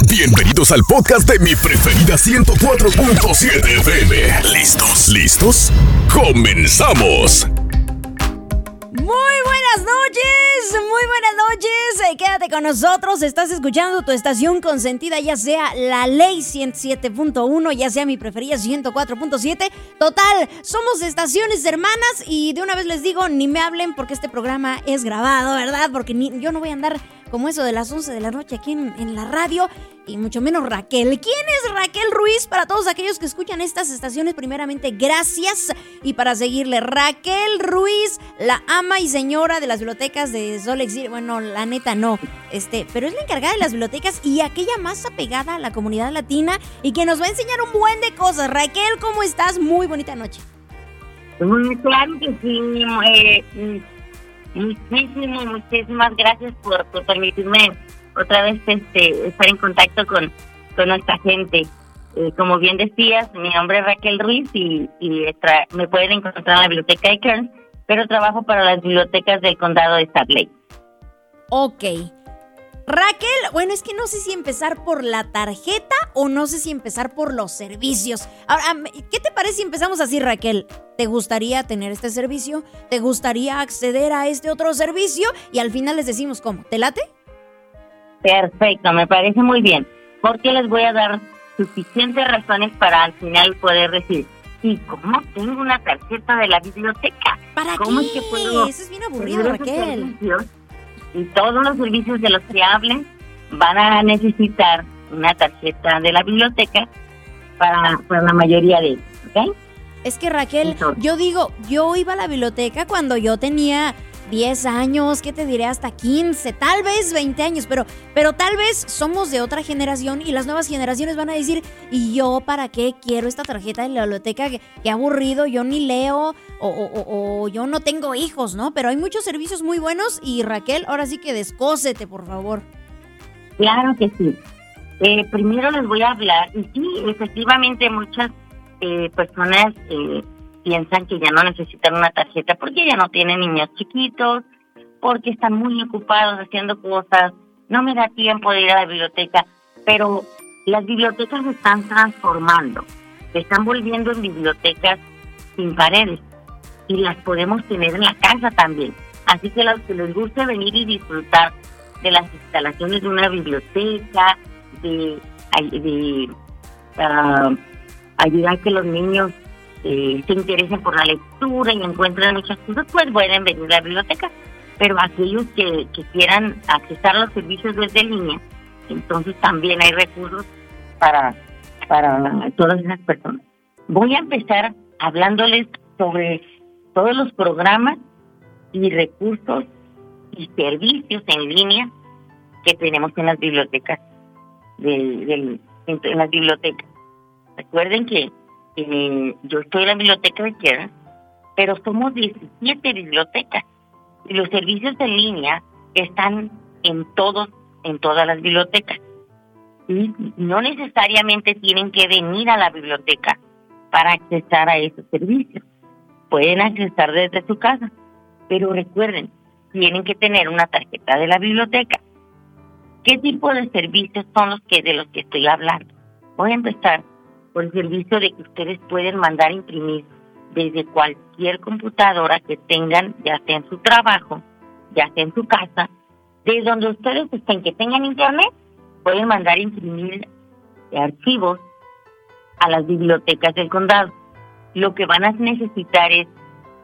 Bienvenidos al podcast de mi preferida 104.7 FM. ¿Listos? ¿Listos? ¡Comenzamos! Muy buenas noches, muy buenas noches. Eh, quédate con nosotros. Estás escuchando tu estación consentida, ya sea la ley 107.1, ya sea mi preferida 104.7. Total, somos estaciones hermanas y de una vez les digo, ni me hablen porque este programa es grabado, ¿verdad? Porque yo no voy a andar como eso de las 11 de la noche aquí en, la radio y mucho menos Raquel. ¿Quién es Raquel Ruiz? Para todos aquellos que escuchan estas estaciones, primeramente, gracias. Y para seguirle, Raquel Ruiz, la ama y señora de las bibliotecas de Solex. Bueno, la neta no, este, pero es la encargada de las bibliotecas y aquella más apegada a la comunidad latina y que nos va a enseñar un buen de cosas. Raquel, ¿cómo estás? Muy bonita noche. Claro que sí, eh, muchísimas, muchísimas gracias por, por permitirme otra vez este, estar en contacto con, con nuestra gente. Eh, como bien decías, mi nombre es Raquel Ruiz y, y me pueden encontrar en la biblioteca de Kern, pero trabajo para las bibliotecas del condado de Lake. Ok. Raquel, bueno, es que no sé si empezar por la tarjeta o no sé si empezar por los servicios. Ahora, ¿qué te parece si empezamos así, Raquel? ¿Te gustaría tener este servicio? ¿Te gustaría acceder a este otro servicio? Y al final les decimos cómo. ¿Te late? Perfecto, me parece muy bien. Porque les voy a dar suficientes razones para al final poder decir, ¿y cómo tengo una tarjeta de la biblioteca? ¿Para ¿Cómo qué? Es que puedo Eso es bien aburrido, Raquel. Y todos los servicios de los que hablen van a necesitar una tarjeta de la biblioteca para, para la mayoría de ellos, ¿ok? Es que Raquel, yo digo, yo iba a la biblioteca cuando yo tenía 10 años, ¿qué te diré? Hasta 15, tal vez 20 años, pero, pero tal vez somos de otra generación y las nuevas generaciones van a decir, ¿y yo para qué quiero esta tarjeta de la biblioteca? Qué, aburrido, yo ni leo o, yo no tengo hijos, ¿no? Pero hay muchos servicios muy buenos y Raquel, ahora sí que descósete, por favor. Claro que sí. Eh, primero les voy a hablar, y sí, efectivamente muchas eh, personas... Eh, piensan que ya no necesitan una tarjeta porque ya no tienen niños chiquitos, porque están muy ocupados haciendo cosas, no me da tiempo de ir a la biblioteca, pero las bibliotecas se están transformando, se están volviendo en bibliotecas sin paredes y las podemos tener en la casa también. Así que a los que les guste venir y disfrutar de las instalaciones de una biblioteca, de, de uh, ayudar a que los niños eh, se interesen por la lectura y encuentran muchas cosas, pues pueden venir a la biblioteca. Pero aquellos que, quieran accesar los servicios desde línea, entonces también hay recursos para, para todas esas personas. Voy a empezar hablándoles sobre todos los programas y recursos y servicios en línea que tenemos en las bibliotecas de, en las bibliotecas. Recuerden que eh, yo estoy en la biblioteca de Quiera, pero somos 17 bibliotecas y los servicios en línea están en todos, en todas las bibliotecas. Y no necesariamente tienen que venir a la biblioteca para accesar a esos servicios. Pueden accesar desde su casa, pero recuerden, tienen que tener una tarjeta de la biblioteca. ¿Qué tipo de servicios son los que de los que estoy hablando? Voy a empezar por el servicio de que ustedes pueden mandar imprimir desde cualquier computadora que tengan, ya sea en su trabajo, ya sea en su casa, desde donde ustedes estén, que tengan internet, pueden mandar imprimir archivos a las bibliotecas del condado. Lo que van a necesitar es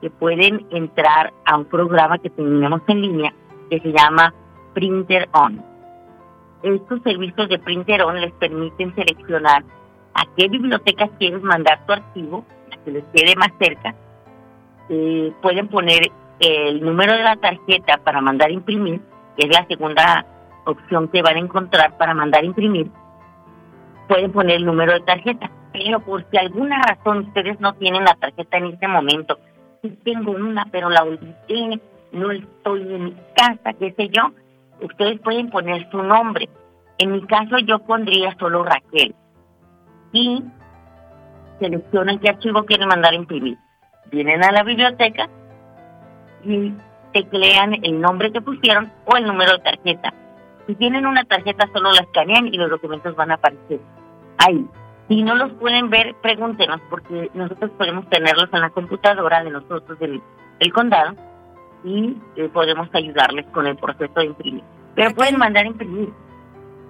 que pueden entrar a un programa que tenemos en línea que se llama Printer On. Estos servicios de Printer On les permiten seleccionar a qué bibliotecas quieres mandar tu archivo, la que les quede más cerca. Eh, pueden poner el número de la tarjeta para mandar imprimir, que es la segunda opción que van a encontrar para mandar imprimir. Pueden poner el número de tarjeta, pero por si alguna razón ustedes no tienen la tarjeta en este momento, si tengo una, pero la olvidé, no estoy en mi casa, qué sé yo, ustedes pueden poner su nombre. En mi caso yo pondría solo Raquel y seleccionan qué archivo quieren mandar a imprimir. Vienen a la biblioteca y teclean el nombre que pusieron o el número de tarjeta. Si tienen una tarjeta, solo la escanean y los documentos van a aparecer ahí. Si no los pueden ver, pregúntenos, porque nosotros podemos tenerlos en la computadora de nosotros del, condado y eh, podemos ayudarles con el proceso de imprimir. Pero pueden mandar imprimir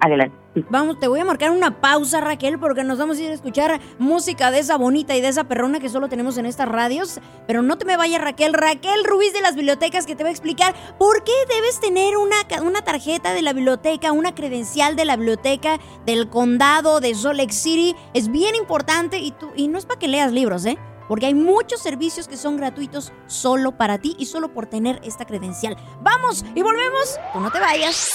Adelante. Vamos, te voy a marcar una pausa, Raquel, porque nos vamos a ir a escuchar música de esa bonita y de esa perrona que solo tenemos en estas radios. Pero no te me vayas, Raquel. Raquel Ruiz de las bibliotecas que te va a explicar por qué debes tener una, una tarjeta de la biblioteca, una credencial de la biblioteca del condado de Salt Lake City. Es bien importante y, tú, y no es para que leas libros, ¿eh? porque hay muchos servicios que son gratuitos solo para ti y solo por tener esta credencial. Vamos y volvemos. Tú no te vayas.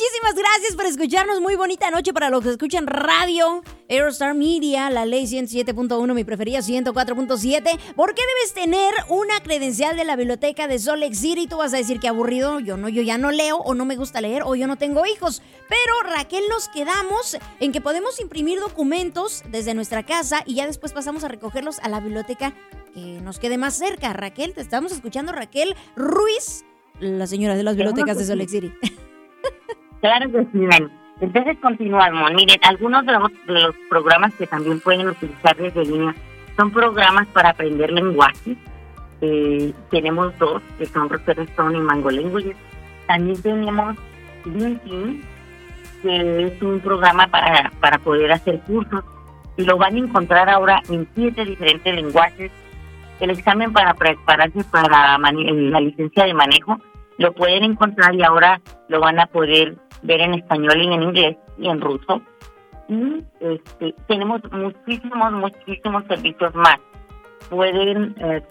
Muchísimas gracias por escucharnos. Muy bonita noche para los que escuchan radio. Aerostar Media, la ley 107.1, mi preferida 104.7. ¿Por qué debes tener una credencial de la biblioteca de Salt Lake City? Tú vas a decir que aburrido, yo no, yo ya no leo o no me gusta leer o yo no tengo hijos. Pero Raquel nos quedamos en que podemos imprimir documentos desde nuestra casa y ya después pasamos a recogerlos a la biblioteca que nos quede más cerca. Raquel, te estamos escuchando, Raquel Ruiz la señora de las bibliotecas de Salt City. Claro que sí, Entonces continuamos. Miren, algunos de los, programas que también pueden utilizar desde línea son programas para aprender lenguaje. Eh, tenemos dos, que son Rosetta Stone y Mango Languages. También tenemos LinkedIn, que es un programa para, para poder hacer cursos. Y lo van a encontrar ahora en siete diferentes lenguajes. El examen para prepararse para la licencia de manejo lo pueden encontrar y ahora lo van a poder ver en español y en inglés y en ruso. Y este, tenemos muchísimos, muchísimos servicios más. Pueden eh,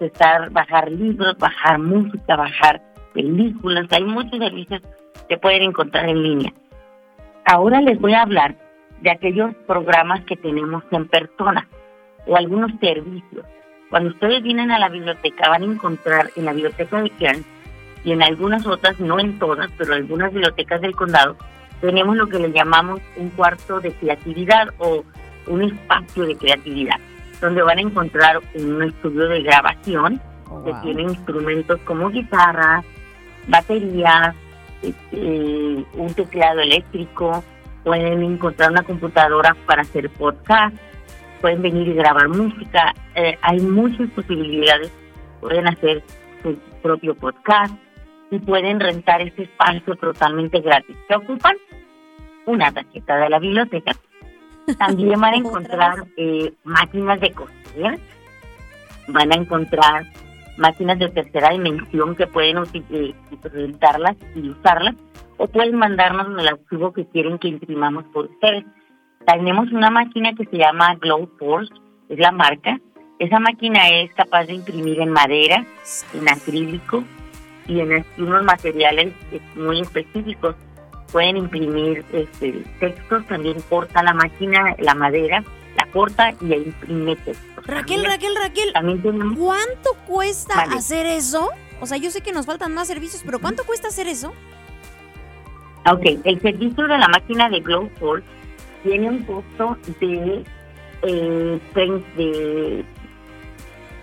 bajar libros, bajar música, bajar películas. Hay muchos servicios que pueden encontrar en línea. Ahora les voy a hablar de aquellos programas que tenemos en persona o algunos servicios. Cuando ustedes vienen a la biblioteca van a encontrar en la biblioteca de Kern y en algunas otras, no en todas, pero en algunas bibliotecas del condado, tenemos lo que le llamamos un cuarto de creatividad o un espacio de creatividad, donde van a encontrar un estudio de grabación oh, que tiene instrumentos como guitarras, baterías, este, un teclado eléctrico, pueden encontrar una computadora para hacer podcast, pueden venir y grabar música, eh, hay muchas posibilidades, pueden hacer su propio podcast, y pueden rentar ese espacio totalmente gratis. ¿Qué ocupan? Una tarjeta de la biblioteca. También van a encontrar eh, máquinas de coser, van a encontrar máquinas de tercera dimensión que pueden eh, utilizarlas y usarlas, o pueden mandarnos el archivo que quieren que imprimamos por ustedes. Tenemos una máquina que se llama Glow Force, es la marca. Esa máquina es capaz de imprimir en madera, en acrílico, y en unos materiales eh, muy específicos. Pueden imprimir este, textos, también corta la máquina, la madera, la corta y ahí imprime textos. Raquel, Raquel, Raquel, ¿cuánto cuesta hacer eso? O sea, yo sé que nos faltan más servicios, pero ¿cuánto cuesta hacer eso? Ok, el servicio de la máquina de Glowforce tiene un costo de, eh, de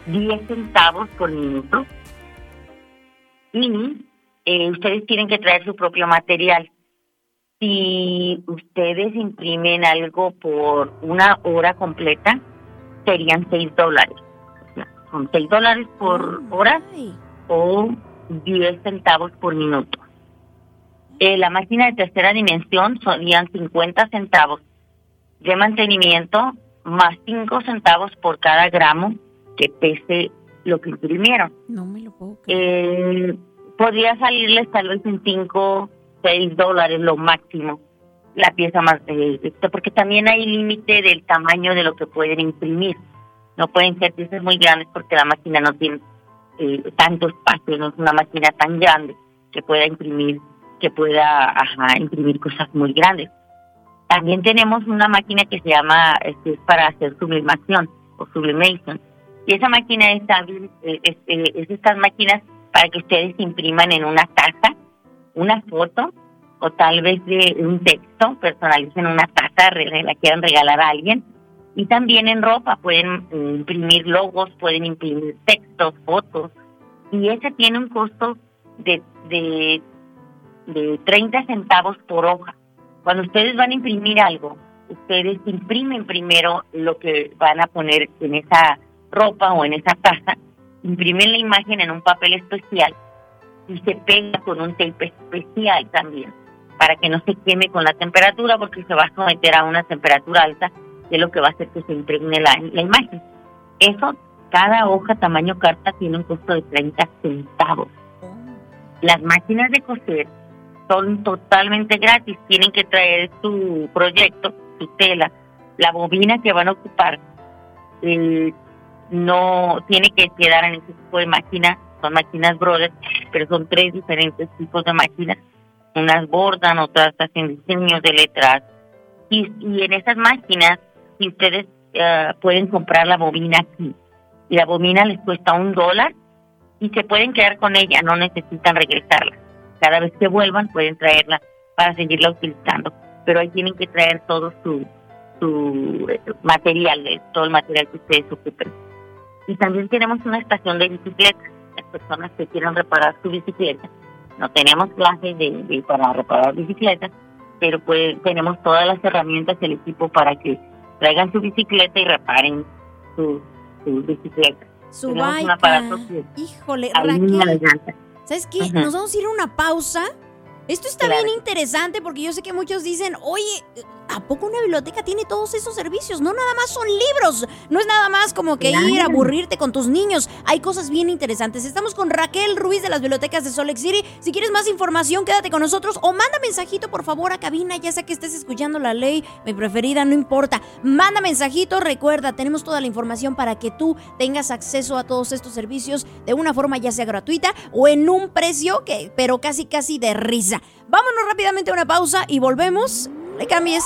10 centavos por minuto y eh, ustedes tienen que traer su propio material. Si ustedes imprimen algo por una hora completa, serían 6 dólares. son 6 dólares por hora o 10 centavos por minuto. Eh, la máquina de tercera dimensión serían 50 centavos de mantenimiento más 5 centavos por cada gramo que pese lo que imprimieron. No me lo puedo creer. Eh, podría salirles tal vez en 5, 6 dólares lo máximo la pieza más, eh, porque también hay límite del tamaño de lo que pueden imprimir. No pueden ser piezas muy grandes porque la máquina no tiene eh, tanto espacio, no es una máquina tan grande que pueda imprimir, que pueda imprimir cosas muy grandes. También tenemos una máquina que se llama, este, es para hacer sublimación o sublimation y esa máquina es eh, eh, es, estas máquinas para que ustedes impriman en una taza una foto o tal vez de un texto, personalicen una taza, la quieran regalar a alguien Y también en ropa pueden eh, imprimir logos, pueden imprimir textos, fotos, y ese tiene un costo de, de, de 30 centavos por hoja. Cuando ustedes van a imprimir algo, ustedes imprimen primero lo que van a poner en esa ropa o en esa taza, imprimen la imagen en un papel especial y se pega con un tape especial también para que no se queme con la temperatura porque se va a someter a una temperatura alta que es lo que va a hacer que se impregne la, la imagen. Eso, cada hoja tamaño carta tiene un costo de 30 centavos. Las máquinas de coser son totalmente gratis, tienen que traer su proyecto, su tela, la bobina que van a ocupar, eh, no tiene que quedar en ese tipo de máquina, son máquinas Brothers, pero son tres diferentes tipos de máquinas, unas bordan, otras hacen diseños de letras, y, en esas máquinas, si ustedes eh, pueden comprar la bobina aquí, y la bobina les cuesta un dólar, y se pueden quedar con ella, no necesitan regresarla. Cada vez que vuelvan pueden traerla para seguirla utilizando, pero ahí tienen que traer todo su, su eh, material, todo el material que ustedes ocupen. Y también tenemos una estación de bicicletas. Las personas que quieran reparar su bicicleta. No tenemos clases de, para reparar bicicletas, pero pues tenemos todas las herramientas, el equipo para que traigan su bicicleta y reparen su, bicicleta. Su bike. Híjole, Raquel. ¿Sabes qué? Nos vamos a ir a una pausa. Esto está bien interesante porque yo sé que muchos dicen, oye, ¿A poco una biblioteca tiene todos esos servicios? No nada más son libros, no es nada más como que ir a aburrirte con tus niños. Hay cosas bien interesantes. Estamos con Raquel Ruiz de las bibliotecas de Salt Lake City. Si quieres más información, quédate con nosotros o manda mensajito por favor a cabina, ya sea que estés escuchando la ley, mi preferida, no importa. Manda mensajito, recuerda, tenemos toda la información para que tú tengas acceso a todos estos servicios de una forma ya sea gratuita o en un precio que pero casi casi de risa. Vámonos rápidamente a una pausa y volvemos le cambies.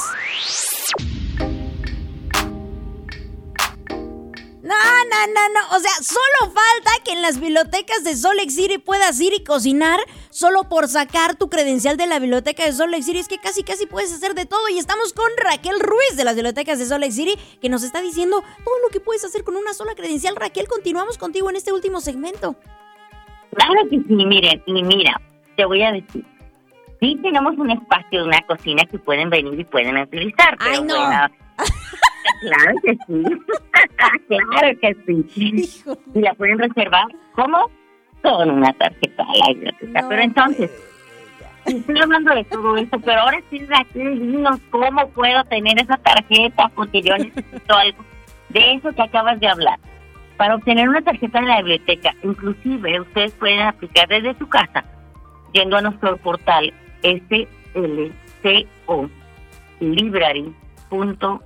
No, no, no, no. O sea, solo falta que en las bibliotecas de Salt Lake City puedas ir y cocinar solo por sacar tu credencial de la biblioteca de Salt Lake City. Es que casi, casi puedes hacer de todo. Y estamos con Raquel Ruiz de las bibliotecas de Salt Lake City, que nos está diciendo todo lo que puedes hacer con una sola credencial. Raquel, continuamos contigo en este último segmento. Que y mira, te voy a decir sí tenemos un espacio de una cocina que pueden venir y pueden utilizar. Ay, no. claro que sí. claro que sí. Y la pueden reservar, ¿cómo? Con una tarjeta biblioteca. pero entonces, estoy hablando de todo eso, pero ahora sí, Raquel, dinos cómo puedo tener esa tarjeta porque yo necesito algo de eso que acabas de hablar. Para obtener una tarjeta de la biblioteca, inclusive ustedes pueden aplicar desde su casa, yendo a nuestro portal slco library.org.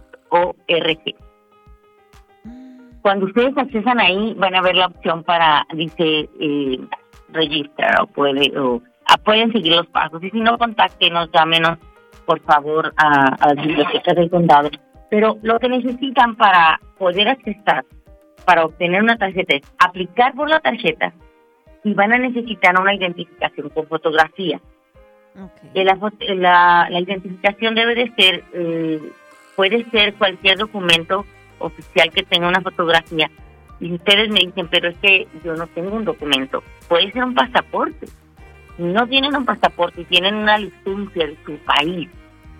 Cuando ustedes accesan ahí, van a ver la opción para, dice, eh, register o, puede, o ah, pueden seguir los pasos. Y si no, contáctenos, llámenos, por favor, a, a las bibliotecas del condado. Pero lo que necesitan para poder accesar, para obtener una tarjeta, es aplicar por la tarjeta y van a necesitar una identificación con fotografía. La, la, identificación debe de ser, eh, puede ser cualquier documento oficial que tenga una fotografía. Y ustedes me dicen, pero es que yo no tengo un documento. Puede ser un pasaporte. no tienen un pasaporte y tienen una licencia de su país,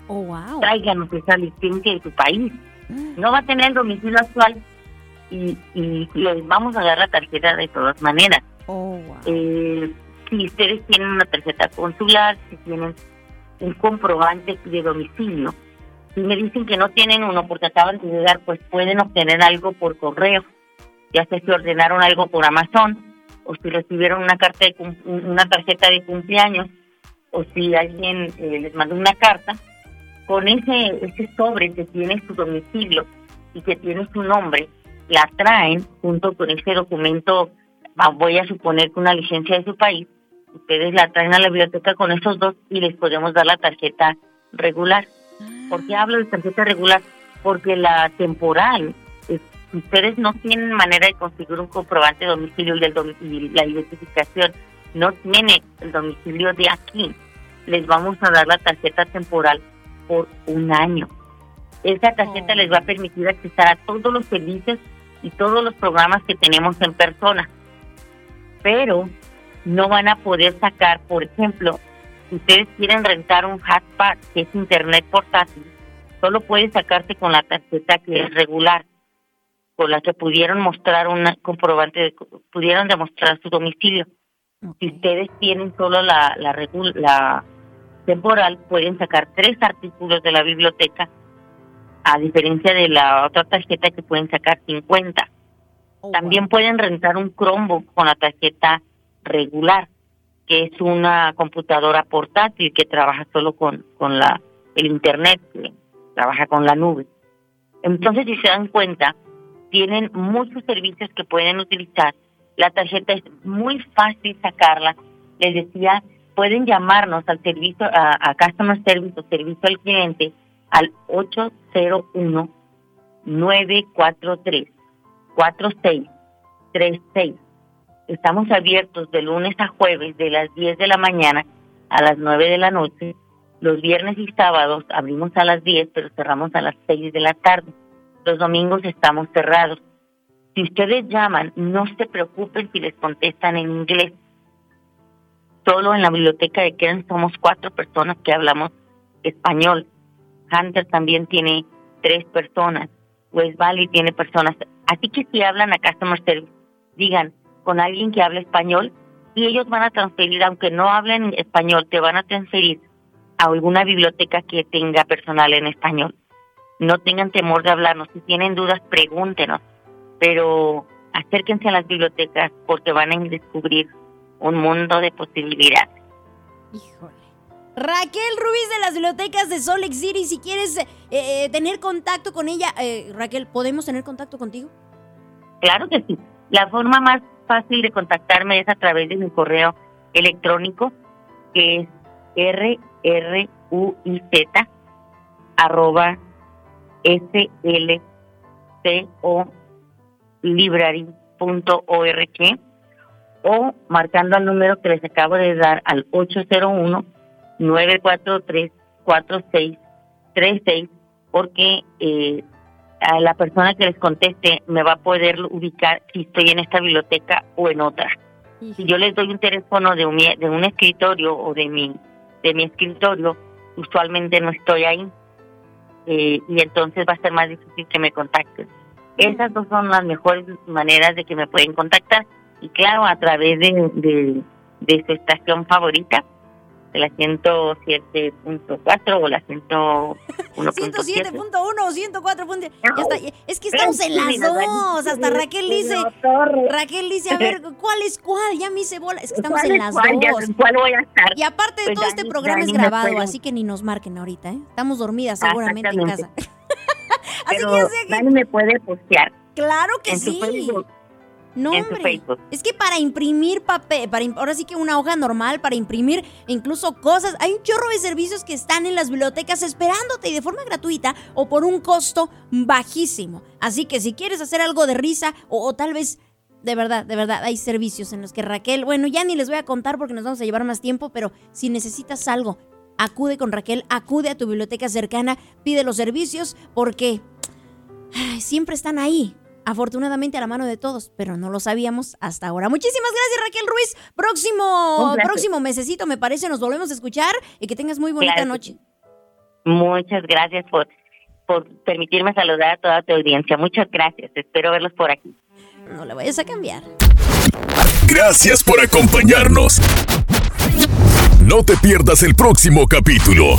oh, wow. tráiganos esa licencia de su país. Mm. No va a tener el domicilio actual y, y les vamos a dar la tarjeta de todas maneras. Oh, wow. eh, si ustedes tienen una tarjeta consular, si tienen un comprobante de domicilio. Si me dicen que no tienen uno porque acaban de llegar, pues pueden obtener algo por correo. Ya sea si ordenaron algo por Amazon, o si recibieron una carta de una tarjeta de cumpleaños, o si alguien eh, les mandó una carta, con ese, ese sobre que tiene su domicilio y que tiene su nombre, la traen junto con ese documento, voy a suponer que una licencia de su país, ustedes la traen a la biblioteca con esos dos y les podemos dar la tarjeta regular. ¿Por qué hablo de tarjeta regular? Porque la temporal, si ustedes no tienen manera de conseguir un comprobante de domicilio y, el domicilio, la identificación no tiene el domicilio de aquí, les vamos a dar la tarjeta temporal por un año. Esa tarjeta Oh. les va a permitir accesar a todos los servicios y todos los programas que tenemos en persona. Pero no van a poder sacar, por ejemplo, si ustedes quieren rentar un hotspot, que es internet portátil, solo puede sacarse con la tarjeta que es regular, con la que pudieron mostrar un comprobante, de, pudieron demostrar su domicilio. Si ustedes tienen solo la, la, la temporal, pueden sacar tres artículos de la biblioteca, a diferencia de la otra tarjeta que pueden sacar 50. Oh, También pueden rentar un Chromebook con la tarjeta regular, que es una computadora portátil que trabaja solo con, con la, el Internet, trabaja con la nube. Entonces, si se dan cuenta, tienen muchos servicios que pueden utilizar. La tarjeta es muy fácil sacarla. Les decía, pueden llamarnos al servicio, a, a Customer Service o servicio al cliente al 801 943 4636. Estamos abiertos de lunes a jueves de las 10 de la mañana a las 9 de la noche. Los viernes y sábados abrimos a las 10, pero cerramos a las 6 de la tarde. Los domingos estamos cerrados. Si ustedes llaman, no se preocupen si les contestan en inglés. Solo en la biblioteca de Kern somos cuatro personas que hablamos español. Hunter también tiene tres personas. West Valley tiene personas. Así que si hablan a Customer Service, digan con alguien que hable español y ellos van a transferir, aunque no hablen español, te van a transferir a alguna biblioteca que tenga personal en español. No tengan temor de hablarnos. Si tienen dudas, pregúntenos. Pero acérquense a las bibliotecas porque van a descubrir un mundo de posibilidades. Híjole. Raquel Rubis de las bibliotecas de Salt Lake City, si quieres eh, eh, tener contacto con ella, eh, Raquel, ¿podemos tener contacto contigo? Claro que sí. La forma más fácil de contactarme es a través de mi correo electrónico, que es rruiz arroba slco library.org o marcando al número que les acabo de dar al 801-943-4636 porque eh, a la persona que les conteste me va a poder ubicar si estoy en esta biblioteca o en otra. Si yo les doy un teléfono de un, de un escritorio o de mi, de mi escritorio, usualmente no estoy ahí eh, y entonces va a ser más difícil que me contacten. Esas dos son las mejores maneras de que me pueden contactar y claro, a través de, de, de su estación favorita, de la 107.4 o la 101.7. 107.1 o 104. punto- Ya está. Es que estamos en las dos. Hasta Raquel dice. Raquel dice, a ver, ¿cuál es cuál? Ya me hice bola. Es que estamos ¿Cuál en las cuál? Dos. ¿Cuál voy a estar? Y aparte de Pues todo este programa es grabado, así que ni nos marquen ahorita, ¿eh? Estamos dormidas seguramente en casa. Así Pero que ya sé que. Dani me puede postear Claro que en sí. Facebook. No, en su hombre. Facebook. Es que para imprimir papel, para ahora sí que una hoja normal, para imprimir incluso cosas, hay un chorro de servicios que están en las bibliotecas esperándote y de forma gratuita o por un costo bajísimo. Así que si quieres hacer algo de risa o, o tal vez, de verdad, de verdad, hay servicios en los que Raquel, bueno, ya ni les voy a contar porque nos vamos a llevar más tiempo, pero si necesitas algo, acude con Raquel, acude a tu biblioteca cercana, pide los servicios porque ay, siempre están ahí. Afortunadamente a la mano de todos, pero no lo sabíamos hasta ahora. Muchísimas gracias Raquel Ruiz. Próximo, próximo mesecito me parece, nos volvemos a escuchar y que tengas muy bonita noche. Muchas gracias por, por permitirme saludar a toda tu audiencia. Muchas gracias. Espero verlos por aquí. No la vayas a cambiar. Gracias por acompañarnos. No te pierdas el próximo capítulo.